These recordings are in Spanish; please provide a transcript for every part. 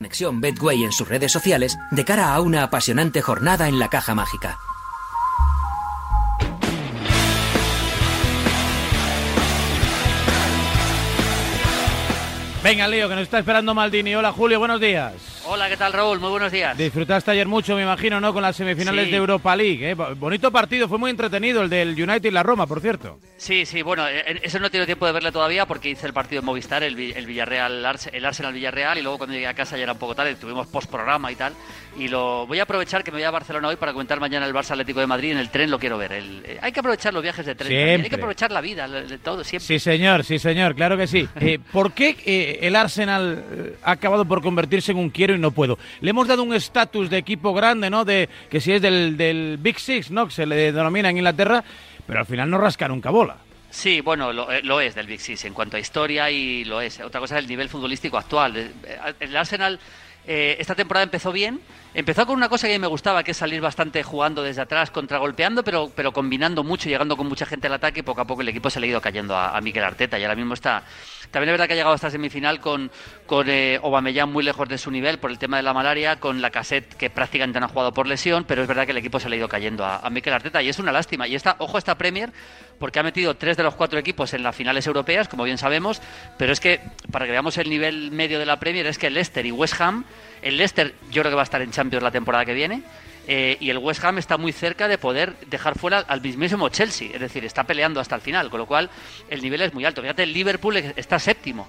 Conexión Betway en sus redes sociales de cara a una apasionante jornada en la caja mágica. Venga, Leo, que nos está esperando Maldini. Hola, Julio, buenos días. Hola, ¿qué tal, Raúl? Muy buenos días. Disfrutaste ayer mucho, me imagino, ¿no? Con las semifinales Sí. de Europa League. ¿eh? Bo- Bonito partido, fue muy entretenido el del United y la Roma, por cierto. Sí, sí, bueno, eh, eso no he tenido tiempo de verle todavía porque hice el partido de Movistar, el, el Villarreal, el Arsenal Villarreal, y luego cuando llegué a casa ya era un poco tarde, tuvimos postprograma y tal. Y lo voy a aprovechar que me voy a Barcelona hoy para comentar mañana el Barça Atlético de Madrid en el tren, lo quiero ver. El- eh, hay que aprovechar los viajes de tren, también, hay que aprovechar la vida, de todo, siempre. Sí, señor, sí, señor, claro que sí. Eh, ¿Por qué eh, el Arsenal eh, ha acabado por convertirse en un quiero no puedo? Le hemos dado un estatus de equipo grande, ¿no? De que si es del, del Big Six, ¿no? Que se le denomina en Inglaterra, pero al final no rasca nunca bola. Sí, bueno, lo, eh, lo es del Big Six en cuanto a historia y lo es. Otra cosa es el nivel futbolístico actual. Eh, El Arsenal eh, esta temporada empezó bien. Empezó con una cosa que a mí me gustaba, que es salir bastante jugando desde atrás, contragolpeando, pero, pero combinando mucho, llegando con mucha gente al ataque. Y poco a poco el equipo se ha ido cayendo a, a Mikel Arteta y ahora mismo está. También es verdad que ha llegado hasta semifinal con, con eh, Aubameyang muy lejos de su nivel por el tema de la malaria, con la cassette que prácticamente no ha jugado por lesión, pero es verdad que el equipo se ha ido cayendo a, a Mikel Arteta y es una lástima. Y esta, ojo a esta Premier, porque ha metido tres de los cuatro equipos en las finales europeas, como bien sabemos, pero es que, para que veamos el nivel medio de la Premier, es que Leicester y West Ham, el Leicester yo creo que va a estar en Champions la temporada que viene, eh, y el West Ham está muy cerca de poder dejar fuera al mismísimo Chelsea, es decir, está peleando hasta el final, con lo cual el nivel es muy alto. Fíjate, el Liverpool está séptimo.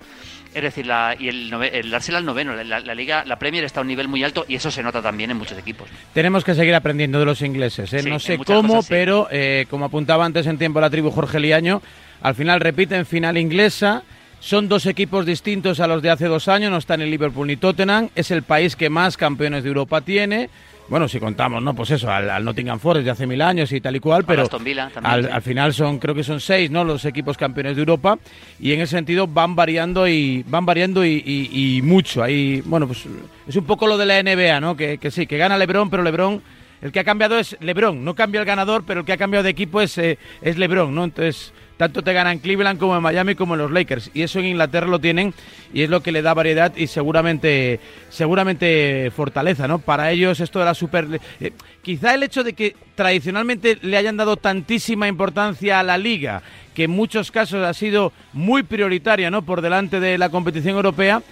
Es decir, la, y el, Arsenal noveno, la, la liga, la Premier está a un nivel muy alto y eso se nota también en muchos equipos. Tenemos que seguir aprendiendo de los ingleses. ¿eh? Sí, no sé cómo, cosas sí. pero eh, como apuntaba antes en tiempo la tribu Jorge Liaño, al final repiten final inglesa. Son dos equipos distintos a los de hace dos años, no están el Liverpool ni Tottenham. Es el país que más campeones de Europa tiene. Bueno, si contamos, ¿no? Pues eso, al, al Nottingham Forest de hace mil años y tal y cual, pero Aston Villa también, al, sí. al final son, creo que son seis, ¿no? Los equipos campeones de Europa y en ese sentido van variando y van variando y, y- y mucho. Ahí, bueno, pues es un poco lo de la NBA, ¿no? Que, que sí, que gana LeBron, pero LeBron el que ha cambiado es LeBron, no cambia el ganador, pero el que ha cambiado de equipo es, eh, es LeBron, ¿no? Entonces, tanto te gana en Cleveland como en Miami como en los Lakers. Y eso en Inglaterra lo tienen y es lo que le da variedad y seguramente, seguramente fortaleza, ¿no? Para ellos esto de la super... eh, quizá el hecho de que tradicionalmente le hayan dado tantísima importancia a la liga, que en muchos casos ha sido muy prioritaria, ¿no? Por delante de la competición europea,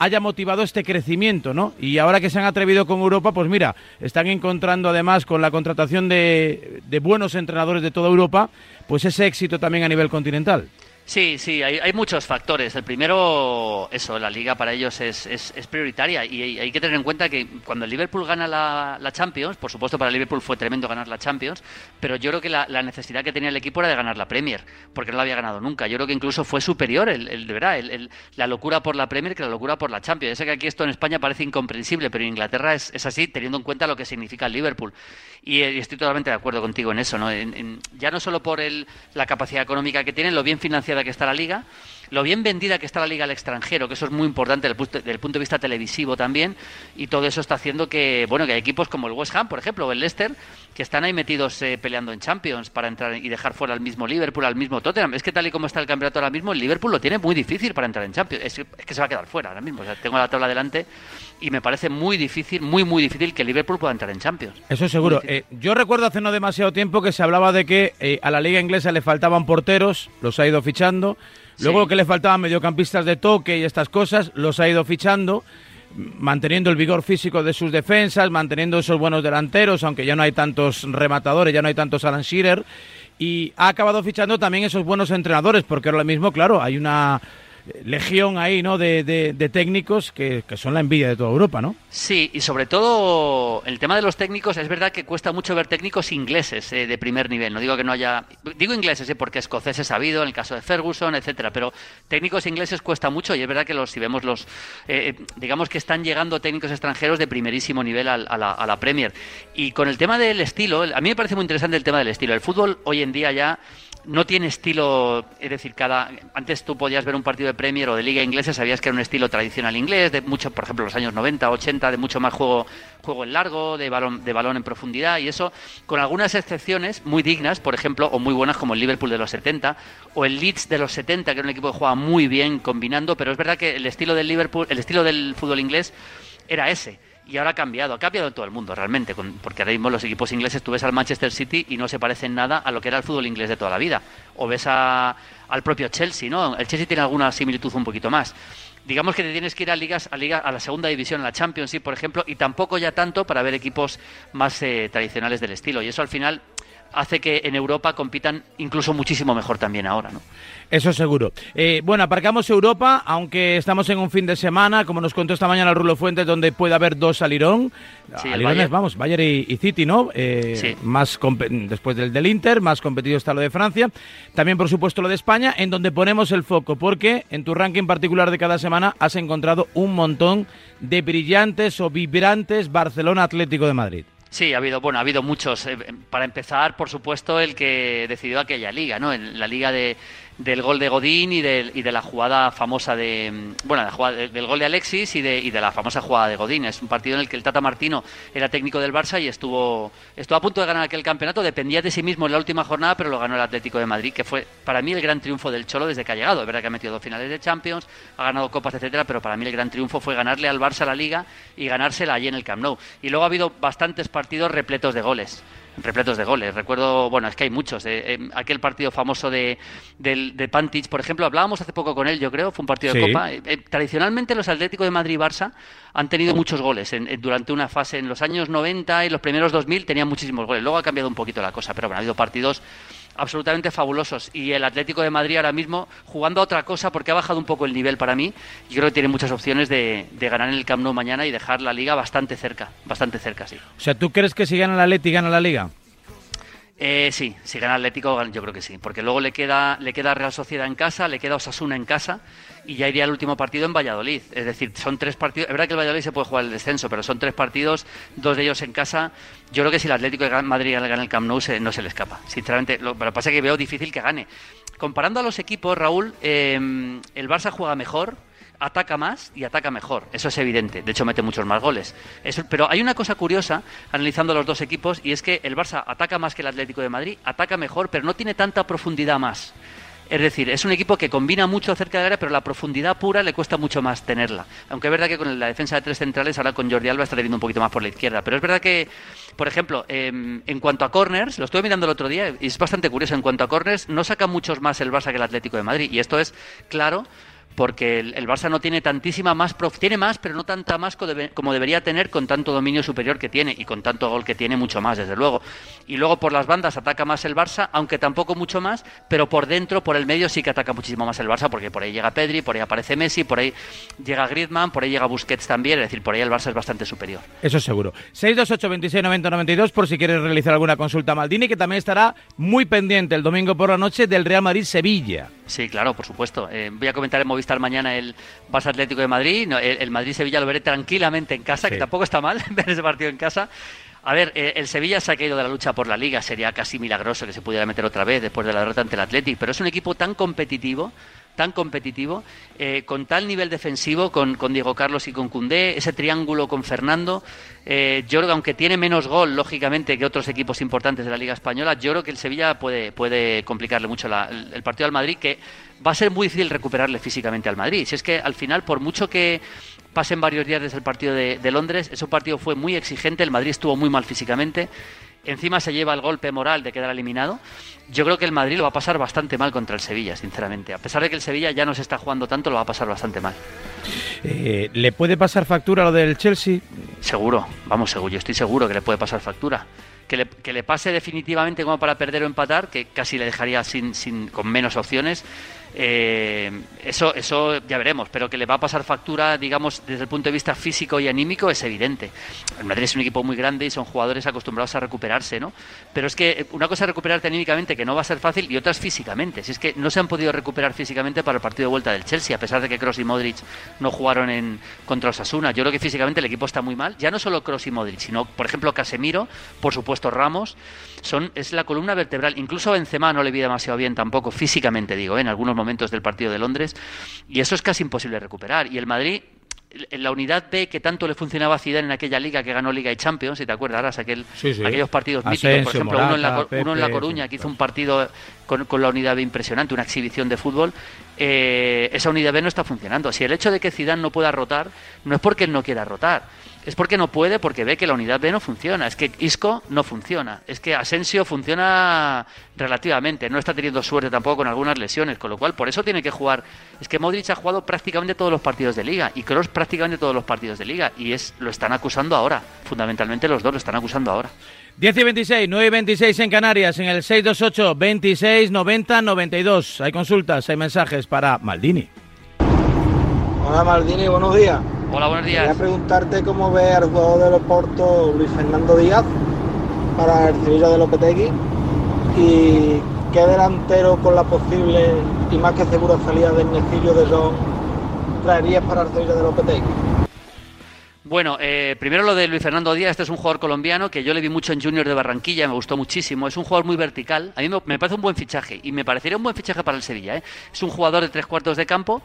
haya motivado este crecimiento, ¿no? Y ahora que se han atrevido con Europa, pues mira, están encontrando además con la contratación de, buenos entrenadores de toda Europa, pues ese éxito también a nivel continental. Sí, sí, hay, hay muchos factores. El primero, eso, la liga para ellos es, es, prioritaria y hay, que tener en cuenta que cuando el Liverpool gana la, la Champions, por supuesto para el Liverpool fue tremendo ganar la Champions, pero yo creo que la, la necesidad que tenía el equipo era de ganar la Premier, porque no la había ganado nunca. Yo creo que incluso fue superior, el, el- de verdad, el- la locura por la Premier que la locura por la Champions. Ya sé que aquí esto en España parece incomprensible, pero en Inglaterra es, es así, teniendo en cuenta lo que significa el Liverpool. Y, eh, estoy totalmente de acuerdo contigo en eso, ¿no? En- ya no solo por el, la capacidad económica que tienen, lo bien financiada que está la liga, lo bien vendida que está la liga al extranjero, que eso es muy importante desde el punto de vista televisivo también, y todo eso está haciendo que, bueno, que hay equipos como el West Ham, por ejemplo, o el Leicester, que están ahí metidos eh, peleando en Champions para entrar y dejar fuera al mismo Liverpool, al mismo Tottenham. Es que tal y como está el campeonato ahora mismo, el Liverpool lo tiene muy difícil para entrar en Champions. Es, es que se va a quedar fuera ahora mismo. O sea, tengo la tabla delante y me parece muy difícil, muy, muy difícil que el Liverpool pueda entrar en Champions. Eso seguro. Eh, yo recuerdo hace no demasiado tiempo que se hablaba de que eh, a la liga inglesa le faltaban porteros, los ha ido fichando. Luego Sí. que le faltaban mediocampistas de toque y estas cosas, los ha ido fichando, manteniendo el vigor físico de sus defensas, manteniendo esos buenos delanteros, aunque ya no hay tantos rematadores, ya no hay tantos Alan Shearer. Y ha acabado fichando también esos buenos entrenadores, porque ahora mismo, claro, hay una legión ahí, ¿no? De, de- técnicos que, que son la envidia de toda Europa, ¿no? Sí, y sobre todo el tema de los técnicos, es verdad que cuesta mucho ver técnicos ingleses eh, de primer nivel. No digo que no haya. Digo ingleses, eh, porque escoceses ha habido, en el caso de Ferguson, etcétera, pero técnicos ingleses cuesta mucho y es verdad que los, si vemos los. eh, digamos que están llegando técnicos extranjeros de primerísimo nivel al- a, la, a la Premier. Y con el tema del estilo, a mí me parece muy interesante el tema del estilo. El fútbol hoy en día ya no tiene estilo, es decir, cada antes tú podías ver un partido de Premier o de Liga inglesa, sabías que era un estilo tradicional inglés, de mucho, por ejemplo, los años 90, 80, de mucho más juego juego en largo, de balón de balón en profundidad y eso con algunas excepciones muy dignas, por ejemplo, o muy buenas como el Liverpool de los 70 o el Leeds de los 70, que era un equipo que jugaba muy bien combinando, pero es verdad que el estilo del Liverpool, el estilo del fútbol inglés era ese. Y ahora ha cambiado, ha cambiado en todo el mundo realmente, porque ahora mismo los equipos ingleses, tú ves al Manchester City y no se parecen nada a lo que era el fútbol inglés de toda la vida. O ves al propio Chelsea, ¿no? El Chelsea tiene alguna similitud un poquito más digamos que te tienes que ir a ligas a liga a la segunda división a la Championship por ejemplo y tampoco ya tanto para ver equipos más eh, tradicionales del estilo y eso al final hace que en Europa compitan incluso muchísimo mejor también ahora, ¿no? Eso seguro. Eh, bueno, aparcamos Europa, aunque estamos en un fin de semana, como nos contó esta mañana Rulo Fuentes, donde puede haber dos alirón. Sí, Alirones, vamos, Bayern y, City, ¿no? Eh, sí. Más después del del Inter, más competido está lo de Francia. También, por supuesto, lo de España, en donde ponemos el foco, porque en tu ranking particular de cada semana has encontrado un montón de brillantes o vibrantes Barcelona Atlético de Madrid. Sí, ha habido, bueno, ha habido muchos. Eh, para empezar, por supuesto, el que decidió aquella liga, ¿no? En la liga de, del gol de Godín y de, y de la jugada famosa de mm, bueno la jugada, del gol de Alexis y de, y de la famosa jugada de Godín es un partido en el que el Tata Martino era técnico del Barça y estuvo estuvo a punto de ganar aquel campeonato dependía de sí mismo en la última jornada pero lo ganó el Atlético de Madrid que fue para mí el gran triunfo del Cholo desde que ha llegado es verdad que ha metido dos finales de Champions ha ganado copas etcétera pero para mí el gran triunfo fue ganarle al Barça la Liga y ganársela allí en el Camp Nou y luego ha habido bastantes partidos repletos de goles repletos de goles. Recuerdo, bueno, es que hay muchos. Eh, eh, aquel partido famoso de, de, Pantich, por ejemplo, hablábamos hace poco con él, yo creo, fue un partido de Copa. Eh, tradicionalmente los Atléticos de Madrid y Barça han tenido muchos goles durante una fase. En los años 90 y los primeros 2000 tenían muchísimos goles. Luego ha cambiado un poquito la cosa, pero bueno, ha habido partidos absolutamente fabulosos. Y el Atlético de Madrid ahora mismo jugando a otra cosa porque ha bajado un poco el nivel para mí. Y creo que tiene muchas opciones de, ganar en el Camp mañana y dejar la liga bastante cerca, bastante cerca, sí. O sea, ¿tú crees que si gana el Atlético gana la liga? Eh, sí, si gana Atlético, yo creo que sí, porque luego le queda, le queda Real Sociedad en casa, le queda Osasuna en casa y ya iría el último partido en Valladolid. Es decir, son tres partidos. Es verdad que el Valladolid se puede jugar el descenso, pero son tres partidos, dos de ellos en casa. Yo creo que si el Atlético de Madrid gana el Camp Nou, no se le escapa. Sinceramente, lo, pero pasa es que veo difícil que gane. Comparando a los equipos, Raúl, eh, el Barça juega mejor, ataca más y ataca mejor. Eso es evidente. De hecho, mete muchos más goles. pero hay una cosa curiosa analizando los dos equipos y es que el Barça ataca más que el Atlético de Madrid, ataca mejor, pero no tiene tanta profundidad más. Es decir, es un equipo que combina mucho cerca de la área, pero la profundidad pura le cuesta mucho más tenerla. Aunque es verdad que con la defensa de tres centrales, ahora con Jordi Alba está teniendo un poquito más por la izquierda. Pero es verdad que, por ejemplo, em, en cuanto a corners, lo estuve mirando el otro día y es bastante curioso, en cuanto a corners, no saca muchos más el Barça que el Atlético de Madrid. Y esto es claro porque el, Barça no tiene tantísima más, tiene más, pero no tanta más como debería tener con tanto dominio superior que tiene y con tanto gol que tiene, mucho más, desde luego. Y luego por las bandas ataca más el Barça, aunque tampoco mucho más, pero por dentro, por el medio, sí que ataca muchísimo más el Barça, porque por ahí llega Pedri, por ahí aparece Messi, por ahí llega Griezmann, por ahí llega Busquets también, es decir, por ahí el Barça es bastante superior. Eso es seguro. 628 26 90 92 por si quieres realizar alguna consulta a Maldini, que también estará muy pendiente el domingo por la noche del Real Madrid-Sevilla. Sí, claro, por supuesto. Eh, voy a comentar en Movistar mañana el Barça Atlético de Madrid. el, Madrid-Sevilla lo veré tranquilamente en casa, que tampoco está mal ver ese partido en casa. A ver, eh, el Sevilla se ha caído de la lucha por la liga, sería casi milagroso que se pudiera meter otra vez después de la derrota ante el Atlético, pero es un equipo tan competitivo tan competitivo, eh, con tal nivel defensivo, con, Diego Carlos y con Cundé, ese triángulo con Fernando. Eh, yo creo que aunque tiene menos gol, lógicamente, que otros equipos importantes de la Liga Española, yo creo que el Sevilla puede, puede complicarle mucho el, partido al Madrid, que va a ser muy difícil recuperarle físicamente al Madrid. Si es que al final, por mucho que pasen varios días desde el partido de Londres, ese partido fue muy exigente, el Madrid estuvo muy mal físicamente encima se lleva el golpe moral de quedar eliminado, yo creo que el Madrid lo va a pasar bastante mal contra el Sevilla, sinceramente. A pesar de que el Sevilla ya no se está jugando tanto, lo va a pasar bastante mal. Eh, ¿Le puede pasar factura lo del Chelsea? Seguro, vamos, seguro, yo estoy seguro que le puede pasar factura. Que le, que le pase definitivamente como para perder o empatar, que casi le dejaría sin, sin, con menos opciones, eh, eso, eso ya veremos, pero que le va a pasar factura, digamos, desde el punto de vista físico y anímico es evidente. El Madrid es un equipo muy grande y son jugadores acostumbrados a recuperarse, ¿no? Pero es que una cosa es recuperarte anímicamente, que no va a ser fácil, y otra es físicamente. Si es que no se han podido recuperar físicamente para el partido de vuelta del Chelsea, a pesar de que Cross y Modric no jugaron en contra Osasuna. Yo creo que físicamente el equipo está muy mal, ya no solo Cross y Modric, sino, por ejemplo, Casemiro, por supuesto Ramos, son, es la columna vertebral. Incluso Benzema no le vi demasiado bien tampoco, físicamente digo, ¿eh? en algunos momentos del partido de Londres, y eso es casi imposible recuperar. Y el Madrid la unidad B que tanto le funcionaba a Zidane en aquella liga que ganó Liga y Champions, si te acuerdas, aquel, aquellos partidos míticos, por ejemplo, uno, en la, uno, en la, Coruña que hizo un partido con, con, la unidad B impresionante, una exhibición de fútbol, eh, esa unidad B no está funcionando. Si el hecho de que Zidane no pueda rotar, no es porque él no quiera rotar, es porque no puede, porque ve que la unidad B no funciona. Es que Isco no funciona. Es que Asensio funciona relativamente. No está teniendo suerte tampoco con algunas lesiones, con lo cual por eso tiene que jugar. Es que Modric ha jugado prácticamente todos los partidos de liga y Kroos prácticamente todos los partidos de liga y es lo están acusando ahora. Fundamentalmente los dos lo están acusando ahora. 10 y 26, 9 y 26 en Canarias, en el 628 26 90 92. Hay consultas, hay mensajes para Maldini. Hola Maldini, buenos días. Hola, buenos días. Quería preguntarte cómo ve al jugador de Oporto Luis Fernando Díaz para el Sevilla de Lopetegui y qué delantero con la posible y más que segura salida del Necillo de John traerías para el Sevilla de Lopetegui. Bueno, eh, primero lo de Luis Fernando Díaz, este es un jugador colombiano que yo le vi mucho en Junior de Barranquilla, me gustó muchísimo, es un jugador muy vertical, a mí me, parece un buen fichaje y me parecería un buen fichaje para el Sevilla, ¿eh? es un jugador de tres cuartos de campo,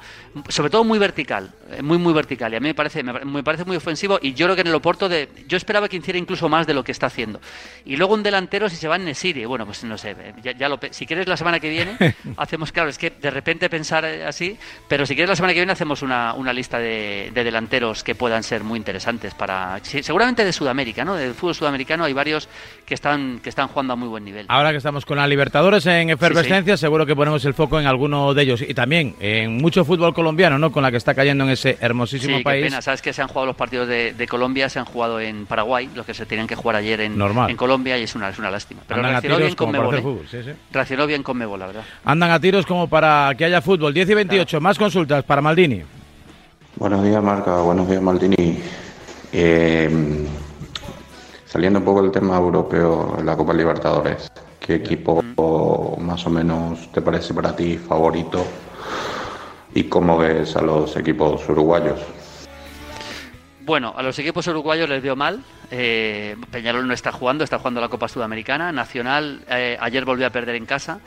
sobre todo muy vertical, eh, muy muy vertical. Y a mí me parece, me, parece muy ofensivo y yo creo que en el Oporto de, yo esperaba que hiciera incluso más de lo que está haciendo. Y luego un delantero si se va en Nesiri, bueno pues no sé, ya, lo, si quieres la semana que viene hacemos, claro, es que de repente pensar así, pero si quieres la semana que viene hacemos una, una lista de, de delanteros que puedan ser muy interesantes interesantes para seguramente de Sudamérica, ¿no? Del fútbol sudamericano hay varios que están que están jugando a muy buen nivel. Ahora que estamos con la Libertadores en efervescencia, seguro que ponemos el foco en alguno de ellos y también en mucho fútbol colombiano, ¿no? Con la que está cayendo en ese hermosísimo país. Qué pena, sabes que se han jugado los partidos de, Colombia, se han jugado en Paraguay, los que se tenían que jugar ayer en, en Colombia y es una es una lástima. Pero reaccionó bien con Mebol. ¿eh? Reaccionó bien con Mebol, la verdad. Andan a tiros como para que haya fútbol. 10 y 28, más consultas para Maldini. Buenos días, Marca. Buenos días, Maldini. Eh, saliendo un poco del tema europeo, la Copa Libertadores, ¿qué equipo más o menos te parece para ti favorito y cómo ves a los equipos uruguayos? Bueno, a los equipos uruguayos les veo mal. Eh, Peñarol no está jugando, está jugando la Copa Sudamericana. Nacional eh, ayer volvió a perder en casa.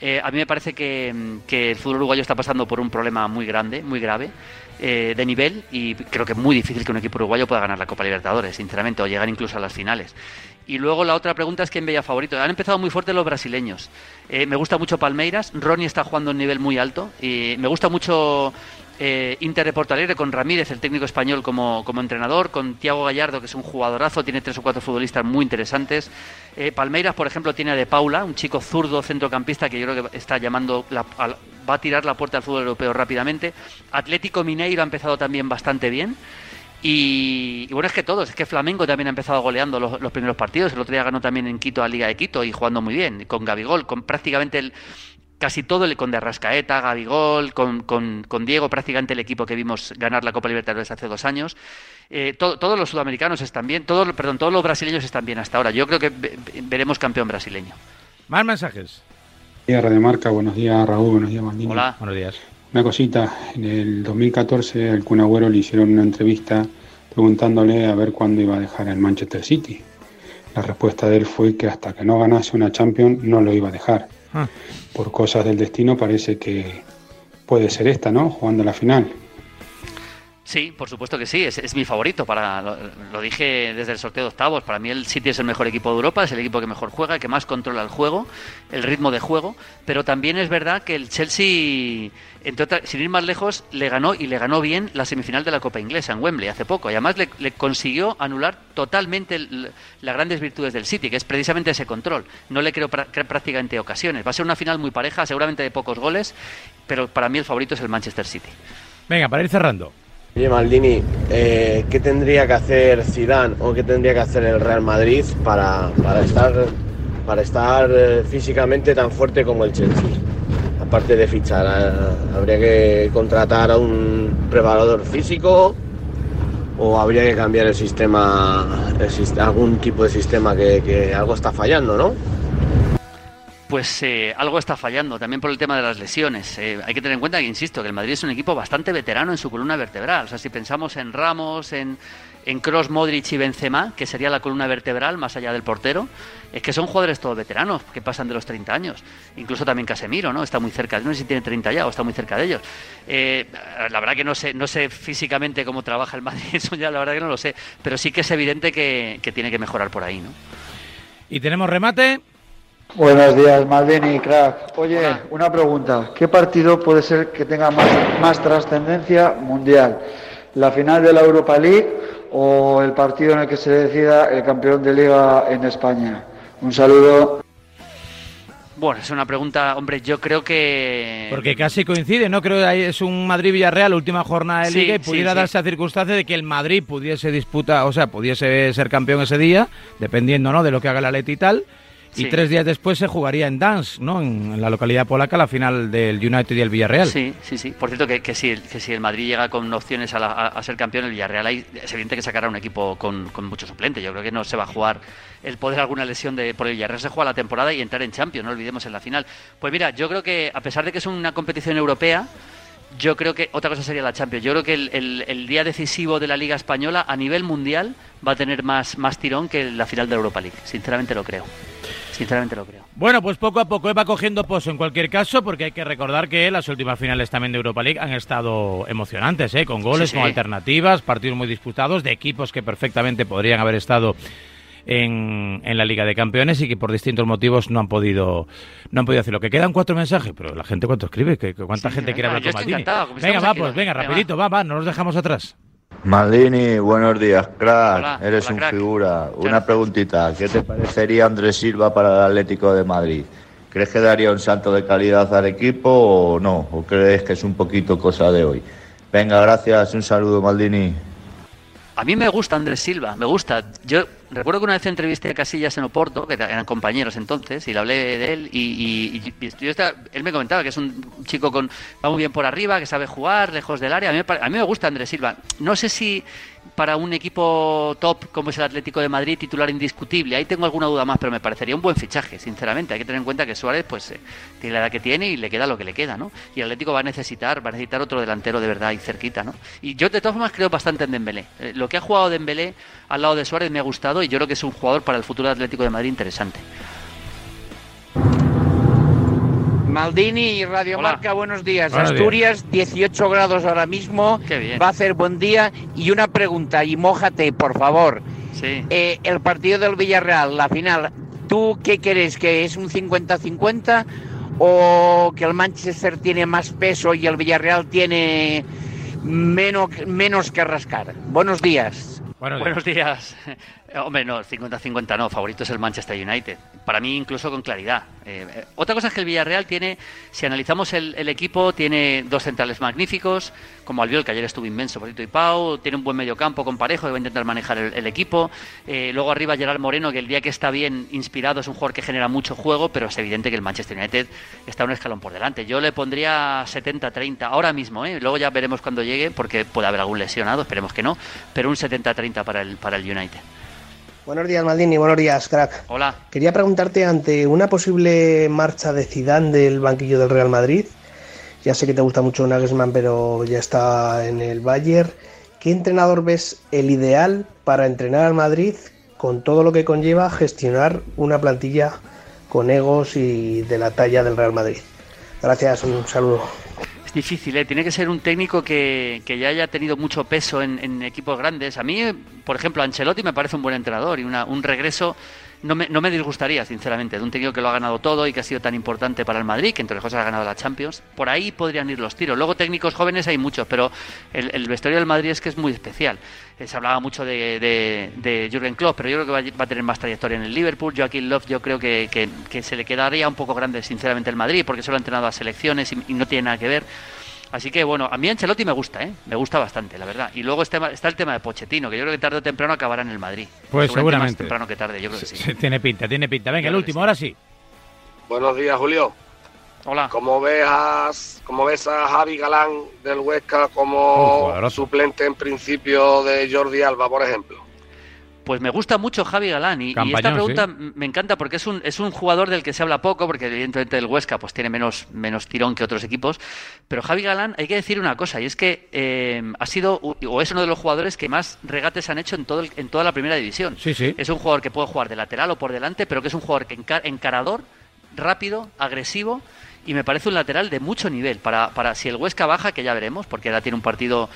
Eh, a mí me parece que, el fútbol uruguayo está pasando por un problema muy grande, muy grave, eh, de nivel, y creo que es muy difícil que un equipo uruguayo pueda ganar la Copa Libertadores, sinceramente, o llegar incluso a las finales. Y luego la otra pregunta es quién veía favorito. Han empezado muy fuerte los brasileños. Eh, me gusta mucho Palmeiras, Ronnie está jugando a un nivel muy alto, y me gusta mucho eh, Inter de Porto Alegre con Ramírez, el técnico español, como, como, entrenador, con Tiago Gallardo, que es un jugadorazo, tiene tres o cuatro futbolistas muy interesantes. Eh, Palmeiras, por ejemplo, tiene a De Paula, un chico zurdo centrocampista que yo creo que está llamando, va a tirar la puerta al fútbol europeo rápidamente. Atlético Mineiro ha empezado también bastante bien. Y, bueno, es que todos, es que Flamengo también ha empezado goleando los, los, primeros partidos. El otro día ganó también en Quito a Liga de Quito y jugando muy bien, con Gabigol, con prácticamente el, casi todo el con de Rascaeta, Gabigol, con, con, con, Diego, prácticamente el equipo que vimos ganar la Copa Libertadores hace dos años. Eh, todos los sudamericanos están bien, todos, perdón, todos los brasileños están bien hasta ahora. Yo creo que veremos campeón brasileño. Más mensajes. Buenos días, Radio Marca. Buenos días, Raúl. Buenos días, Mandini. Hola. Buenos días. Una cosita. En el 2014 al Kun Agüero le hicieron una entrevista preguntándole a ver cuándo iba a dejar el Manchester City. La respuesta de él fue que hasta que no ganase una Champions no lo iba a dejar. Por cosas del destino parece que puede ser esta, ¿no? Jugando la final. Sí, por supuesto que sí, es, mi favorito. Para lo, dije desde el sorteo de octavos. Para mí el City es el mejor equipo de Europa, es el equipo que mejor juega, que más controla el juego, el ritmo de juego. Pero también es verdad que el Chelsea, sin ir más lejos, le ganó y le ganó bien la semifinal de la Copa Inglesa en Wembley hace poco. Y además le, consiguió anular totalmente las grandes virtudes del City, que es precisamente ese control. No le creo prácticamente ocasiones. Va a ser una final muy pareja, seguramente de pocos goles, pero para mí el favorito es el Manchester City. Venga, para ir cerrando. Oye, Maldini, eh, ¿qué tendría que hacer Zidane o qué tendría que hacer el Real Madrid para, estar, para estar eh, físicamente tan fuerte como el Chelsea? Aparte de fichar, eh, ¿habría que contratar a un preparador físico o habría que cambiar el sistema, algún tipo de sistema que, que algo está fallando, ¿no? Pues eh, algo está fallando, también por el tema de las lesiones. Eh, hay que tener en cuenta que, insisto, que el Madrid es un equipo bastante veterano en su columna vertebral. O sea, si pensamos en Ramos, en, en Cross, Modric y Benzema, que sería la columna vertebral más allá del portero, es que son jugadores todos veteranos, que pasan de los 30 años. Incluso también Casemiro, ¿no? Está muy cerca, no sé si tiene 30 ya o está muy cerca de ellos. Eh, la verdad que no sé, no sé físicamente cómo trabaja el Madrid, eso ya la verdad que no lo sé, pero sí que es evidente que, tiene que mejorar por ahí, ¿no? Y tenemos remate. Buenos días, Maldini, crack. Oye, una pregunta. ¿Qué partido puede ser que tenga más, más trascendencia mundial? ¿La final de la Europa League o el partido en el que se decida el campeón de liga en España? Un saludo. Bueno, es una pregunta, hombre, yo creo que... Porque casi coincide, ¿no? Creo que es un Madrid-Villarreal, última jornada de Liga, y pudiera darse a circunstancia de que el Madrid pudiese disputar, o sea, pudiese ser campeón ese día, dependiendo, ¿no?, de lo que haga la Leti y tal. Y tres días después se jugaría en Dansk, ¿no? En, la localidad polaca, la final del United y el Villarreal. Sí, sí, sí. Por cierto, que, que, si, que si el Madrid llega con opciones a, ser campeón, el Villarreal es evidente que sacará un equipo con, con mucho suplente. Yo creo que no se va a jugar el poder alguna lesión de por el Villarreal. Se juega la temporada y entrar en Champions, no olvidemos en la final. Pues mira, yo creo que a pesar de que es una competición europea, yo creo que otra cosa sería la Champions. Yo creo que el, el, día decisivo de la Liga Española a nivel mundial va a tener más, más tirón que la final de Europa League. Sinceramente lo creo. Sinceramente lo creo. Bueno, pues poco a poco va cogiendo pozo en cualquier caso, porque hay que recordar que las últimas finales también de Europa League han estado emocionantes, ¿eh? con goles, con alternativas, partidos muy disputados, de equipos que perfectamente podrían haber estado en, en, la Liga de Campeones y que por distintos motivos no han podido no han podido hacerlo. Que quedan cuatro mensajes, pero la gente cuánto escribe, que cuánta gente quiere hablar con. Venga, va, pues venga, rapidito, va, va, no nos dejamos atrás. Maldini, buenos días, crack. Eres un figura. Una preguntita. ¿Qué te parecería Andrés Silva para el Atlético de Madrid? ¿Crees que daría un salto de calidad al equipo o no? ¿O crees que es un poquito cosa de hoy? Venga, gracias. Un saludo, Maldini. A mí me gusta Andrés Silva, me gusta. Yo recuerdo que una vez entrevisté a Casillas en Oporto, que eran compañeros entonces, y le hablé de él, y, él me comentaba que es un chico con va muy bien por arriba, que sabe jugar, lejos del área. A a mí me gusta Andrés Silva. No sé si para un equipo top como es el Atlético de Madrid, titular indiscutible. Ahí tengo alguna duda más, pero me parecería un buen fichaje, sinceramente. Hay que tener en cuenta que Suárez pues eh, tiene la edad que tiene y le queda lo que le queda, ¿no? Y el Atlético va a necesitar, va a necesitar otro delantero de verdad y cerquita, ¿no? Y yo de todas formas creo bastante en Dembélé. Eh, lo que ha jugado Dembélé al lado de Suárez me ha gustado y yo creo que es un jugador para el futuro Atlético de Madrid interesante. Maldini y Radio Marca, buenos días. Asturias, 18 grados ahora mismo. Va a hacer buen día. Y una pregunta, y mójate, por favor. Sí. Eh, el partido del Villarreal, la final, ¿tú qué crees? ¿Que es un 50-50? ¿O que el Manchester tiene más peso y el Villarreal tiene menos, menos que rascar? Buenos días. Buenos días. Hombre, no, 50-50 no, favorito es el Manchester United. Para mí incluso con claridad. Eh, eh, otra cosa es que el Villarreal tiene, si analizamos el, equipo, tiene dos centrales magníficos, como Albiol, que ayer estuvo inmenso, Porito y Pau, tiene un buen mediocampo con Parejo, que va a intentar manejar el, equipo. Eh, luego arriba Gerard Moreno, que el día que está bien inspirado es un jugador que genera mucho juego, pero es evidente que el Manchester United está un escalón por delante. Yo le pondría 70-30 ahora mismo, luego ya veremos cuando llegue, porque puede haber algún lesionado, esperemos que no, pero un 70-30 para el, para el United. Buenos días, Maldini. Buenos días, crack. Hola. Quería preguntarte ante una posible marcha de Zidane del banquillo del Real Madrid. Ya sé que te gusta mucho Nagelsmann, pero ya está en el Bayern. ¿Qué entrenador ves el ideal para entrenar al Madrid con todo lo que conlleva gestionar una plantilla con egos y de la talla del Real Madrid? Gracias, un saludo difícil, ¿eh? tiene que ser un técnico que, ya haya tenido mucho peso en, equipos grandes. A mí, por ejemplo, Ancelotti me parece un buen entrenador y un regreso no me, no me disgustaría, sinceramente, de un técnico que lo ha ganado todo y que ha sido tan importante para el Madrid, que entre las cosas ha ganado la Champions. Por ahí podrían ir los tiros. Luego técnicos jóvenes hay muchos, pero el, el vestuario del Madrid es que es muy especial. Eh, se hablaba mucho de, de, de, Jürgen Klopp, pero yo creo que va, a tener más trayectoria en el Liverpool. Joaquín Love yo creo que, que, se le quedaría un poco grande, sinceramente, el Madrid, porque solo ha entrenado a selecciones y no tiene nada que ver. Así que bueno, a mí Ancelotti me gusta, ¿eh? Me gusta bastante, la verdad. Y luego está, está el tema de Pochettino, que yo creo que tarde o temprano acabará en el Madrid. Pues seguramente. Más temprano que tarde, yo creo que sí. Tiene pinta, tiene pinta. Venga, el último, ahora sí. Buenos días, Julio. Hola. ¿Cómo ves a, cómo ves a Javi Galán del Huesca como suplente en principio de Jordi Alba, por ejemplo? Pues me gusta mucho Javi Galán y, esta pregunta me encanta porque es un, es un jugador del que se habla poco, porque evidentemente el Huesca pues tiene menos, menos tirón que otros equipos, pero Javi Galán hay que decir una cosa y es que eh, ha sido o es uno de los jugadores que más regates han hecho en, todo en toda la primera división. Sí, sí. Es un jugador que puede jugar de lateral o por delante, pero que es un jugador que encarador, rápido, agresivo y me parece un lateral de mucho nivel para, para si el Huesca baja, que ya veremos, porque ahora tiene un partido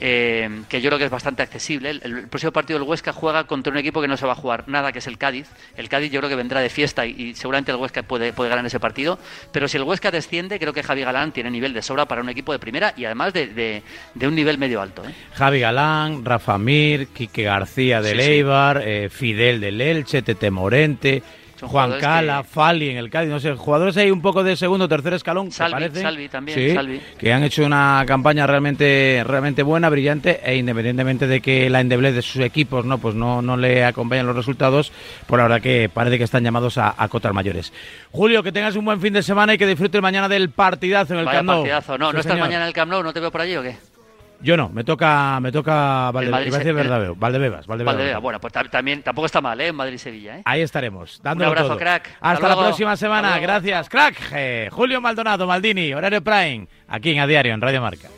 eh, que yo creo que es bastante accesible. El, próximo partido del Huesca juega contra un equipo que no se va a jugar nada, que es el Cádiz. El Cádiz yo creo que vendrá de fiesta y, seguramente el Huesca puede, puede ganar ese partido. Pero si el Huesca desciende, creo que Javi Galán tiene nivel de sobra para un equipo de primera y además de, de, un nivel medio alto. ¿eh? Javi Galán, Rafa Mir, Quique García de Leibar, eh, Fidel del Elche, Tete Morente. Juan Cala, Fali en el Cádiz, no sé, jugadores ahí un poco de segundo, tercer escalón, Salvi, Salvi también, que han hecho una campaña realmente, realmente buena, brillante, e independientemente de que la endeblez de sus equipos, no, pues no, no le acompañan los resultados, por la verdad que parece que están llamados a, a cotar mayores. Julio, que tengas un buen fin de semana y que disfrutes mañana del partidazo en el Camp Nou. Partidazo. No, ¿no estás mañana en el Camp Nou? ¿No te veo por allí o qué? Yo no, me toca, me toca Valdebebas, Valdebebas, Valdebebas. Bueno, pues también tampoco está mal, ¿eh? Madrid-Sevilla, ¿eh? Ahí estaremos, dando Un abrazo, crack. Hasta, la próxima semana, gracias, crack. Julio Maldonado, Maldini, horario Prime, aquí en A Diario, en Radio Marca.